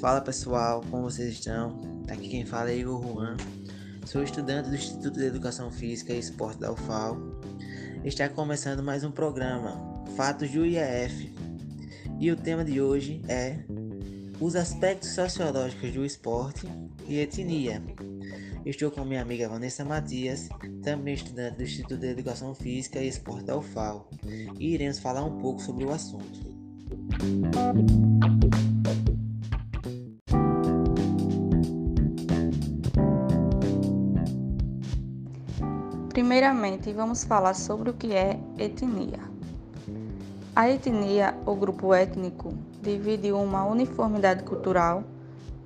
Fala pessoal, como vocês estão? Aqui quem fala é Igor Juan, sou estudante do Instituto de Educação Física e Esporte da UFAL. Está começando mais um programa, Fatos do IAF, e o tema de hoje é os aspectos sociológicos do esporte e etnia. Estou com minha amiga Vanessa Matias, também estudante do Instituto de Educação Física e Esporte da UFAL, e iremos falar um pouco sobre o assunto. Primeiramente, vamos falar sobre o que é etnia. A etnia, ou grupo étnico, divide uma uniformidade cultural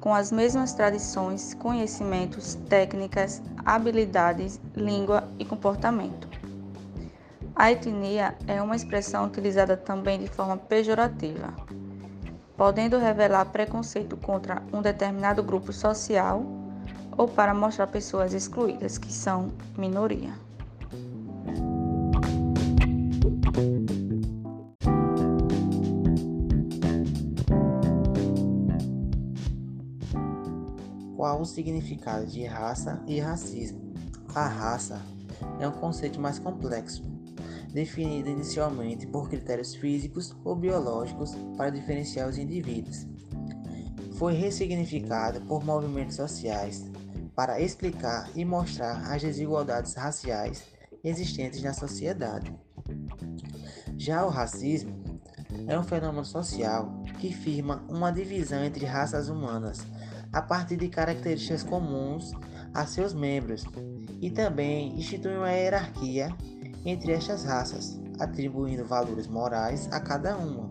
com as mesmas tradições, conhecimentos, técnicas, habilidades, língua e comportamento. A etnia é uma expressão utilizada também de forma pejorativa, podendo revelar preconceito contra um determinado grupo social ou para mostrar pessoas excluídas, que são minoria. Qual o significado de raça e racismo? A raça é um conceito mais complexo, definido inicialmente por critérios físicos ou biológicos para diferenciar os indivíduos. Foi ressignificado por movimentos sociais para explicar e mostrar as desigualdades raciais existentes na sociedade. Já o racismo é um fenômeno social que firma uma divisão entre raças humanas a partir de características comuns a seus membros e também institui uma hierarquia entre estas raças, atribuindo valores morais a cada uma,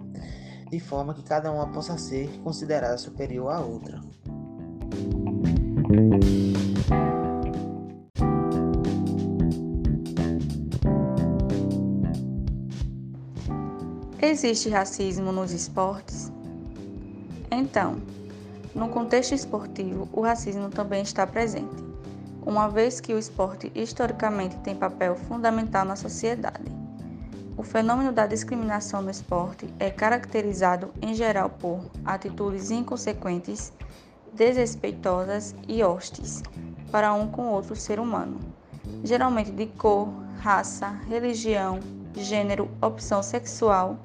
de forma que cada uma possa ser considerada superior à outra. Existe racismo nos esportes? Então, no contexto esportivo, o racismo também está presente, uma vez que o esporte historicamente tem papel fundamental na sociedade. O fenômeno da discriminação no esporte é caracterizado em geral por atitudes inconsequentes, desrespeitosas e hostis para um com outro ser humano, geralmente de cor, raça, religião, gênero, opção sexual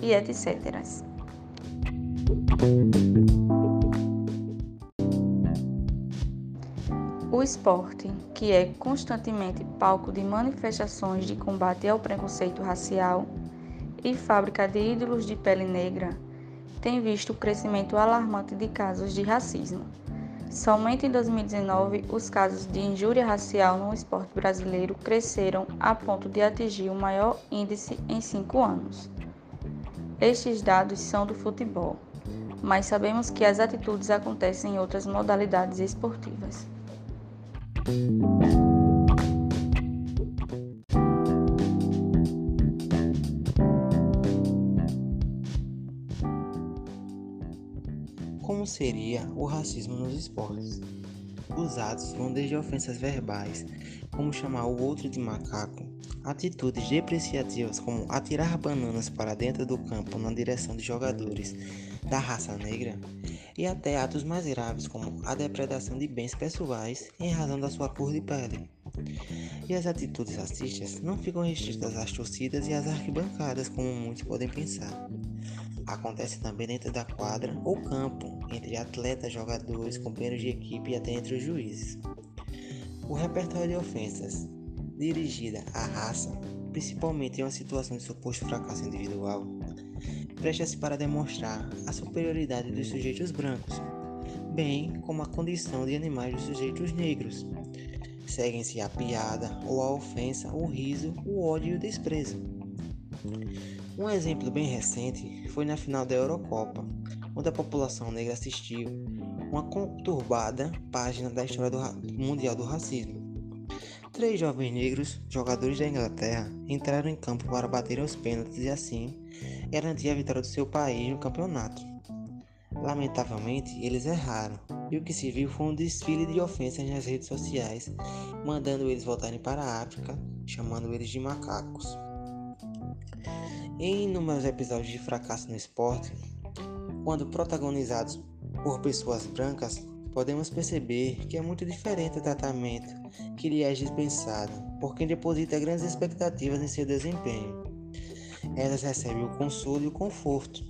e etc. O esporte, que é constantemente palco de manifestações de combate ao preconceito racial e fábrica de ídolos de pele negra, tem visto o crescimento alarmante de casos de racismo. Somente em 2019, os casos de injúria racial no esporte brasileiro cresceram a ponto de atingir o maior índice em cinco anos. Estes dados são do futebol, mas sabemos que as atitudes acontecem em outras modalidades esportivas. Como seria o racismo nos esportes? Os atos vão desde ofensas verbais, como chamar o outro de macaco, atitudes depreciativas como atirar bananas para dentro do campo na direção de jogadores da raça negra, e até atos mais graves como a depredação de bens pessoais em razão da sua cor de pele. E as atitudes racistas não ficam restritas às torcidas e às arquibancadas, como muitos podem pensar. Acontece também dentro da quadra ou campo, entre atletas, jogadores, companheiros de equipe e até entre os juízes. O repertório de ofensas dirigida à raça, principalmente em uma situação de suposto fracasso individual, presta-se para demonstrar a superioridade dos sujeitos brancos, bem como a condição de animais dos sujeitos negros. Seguem-se a piada ou a ofensa, o riso, o ódio e o desprezo. Um exemplo bem recente foi na final da Eurocopa, onde a população negra assistiu uma conturbada página da história do mundial do racismo. Três jovens negros, jogadores da Inglaterra, entraram em campo para bater os pênaltis e assim garantir a vitória do seu país no campeonato. Lamentavelmente, eles erraram, e o que se viu foi um desfile de ofensas nas redes sociais, mandando eles voltarem para a África, chamando eles de macacos. Em inúmeros episódios de fracasso no esporte, quando protagonizados por pessoas brancas, podemos perceber que é muito diferente o tratamento que lhe é dispensado por quem deposita grandes expectativas em seu desempenho. Elas recebem o consolo e o conforto.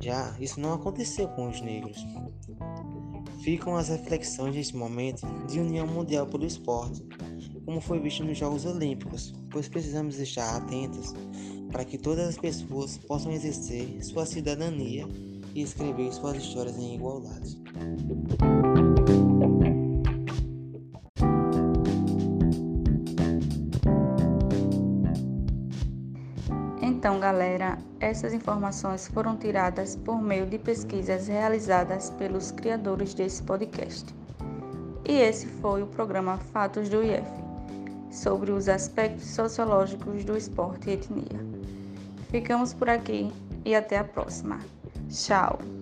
Já isso não aconteceu com os negros. Ficam as reflexões neste momento de união mundial pelo esporte, como foi visto nos Jogos Olímpicos, pois precisamos estar atentos para que todas as pessoas possam exercer sua cidadania e escrever suas histórias em igualdade. Então, galera, essas informações foram tiradas por meio de pesquisas realizadas pelos criadores desse podcast. E esse foi o programa Fatos do IF, sobre os aspectos sociológicos do esporte e etnia. Ficamos por aqui e até a próxima. Tchau!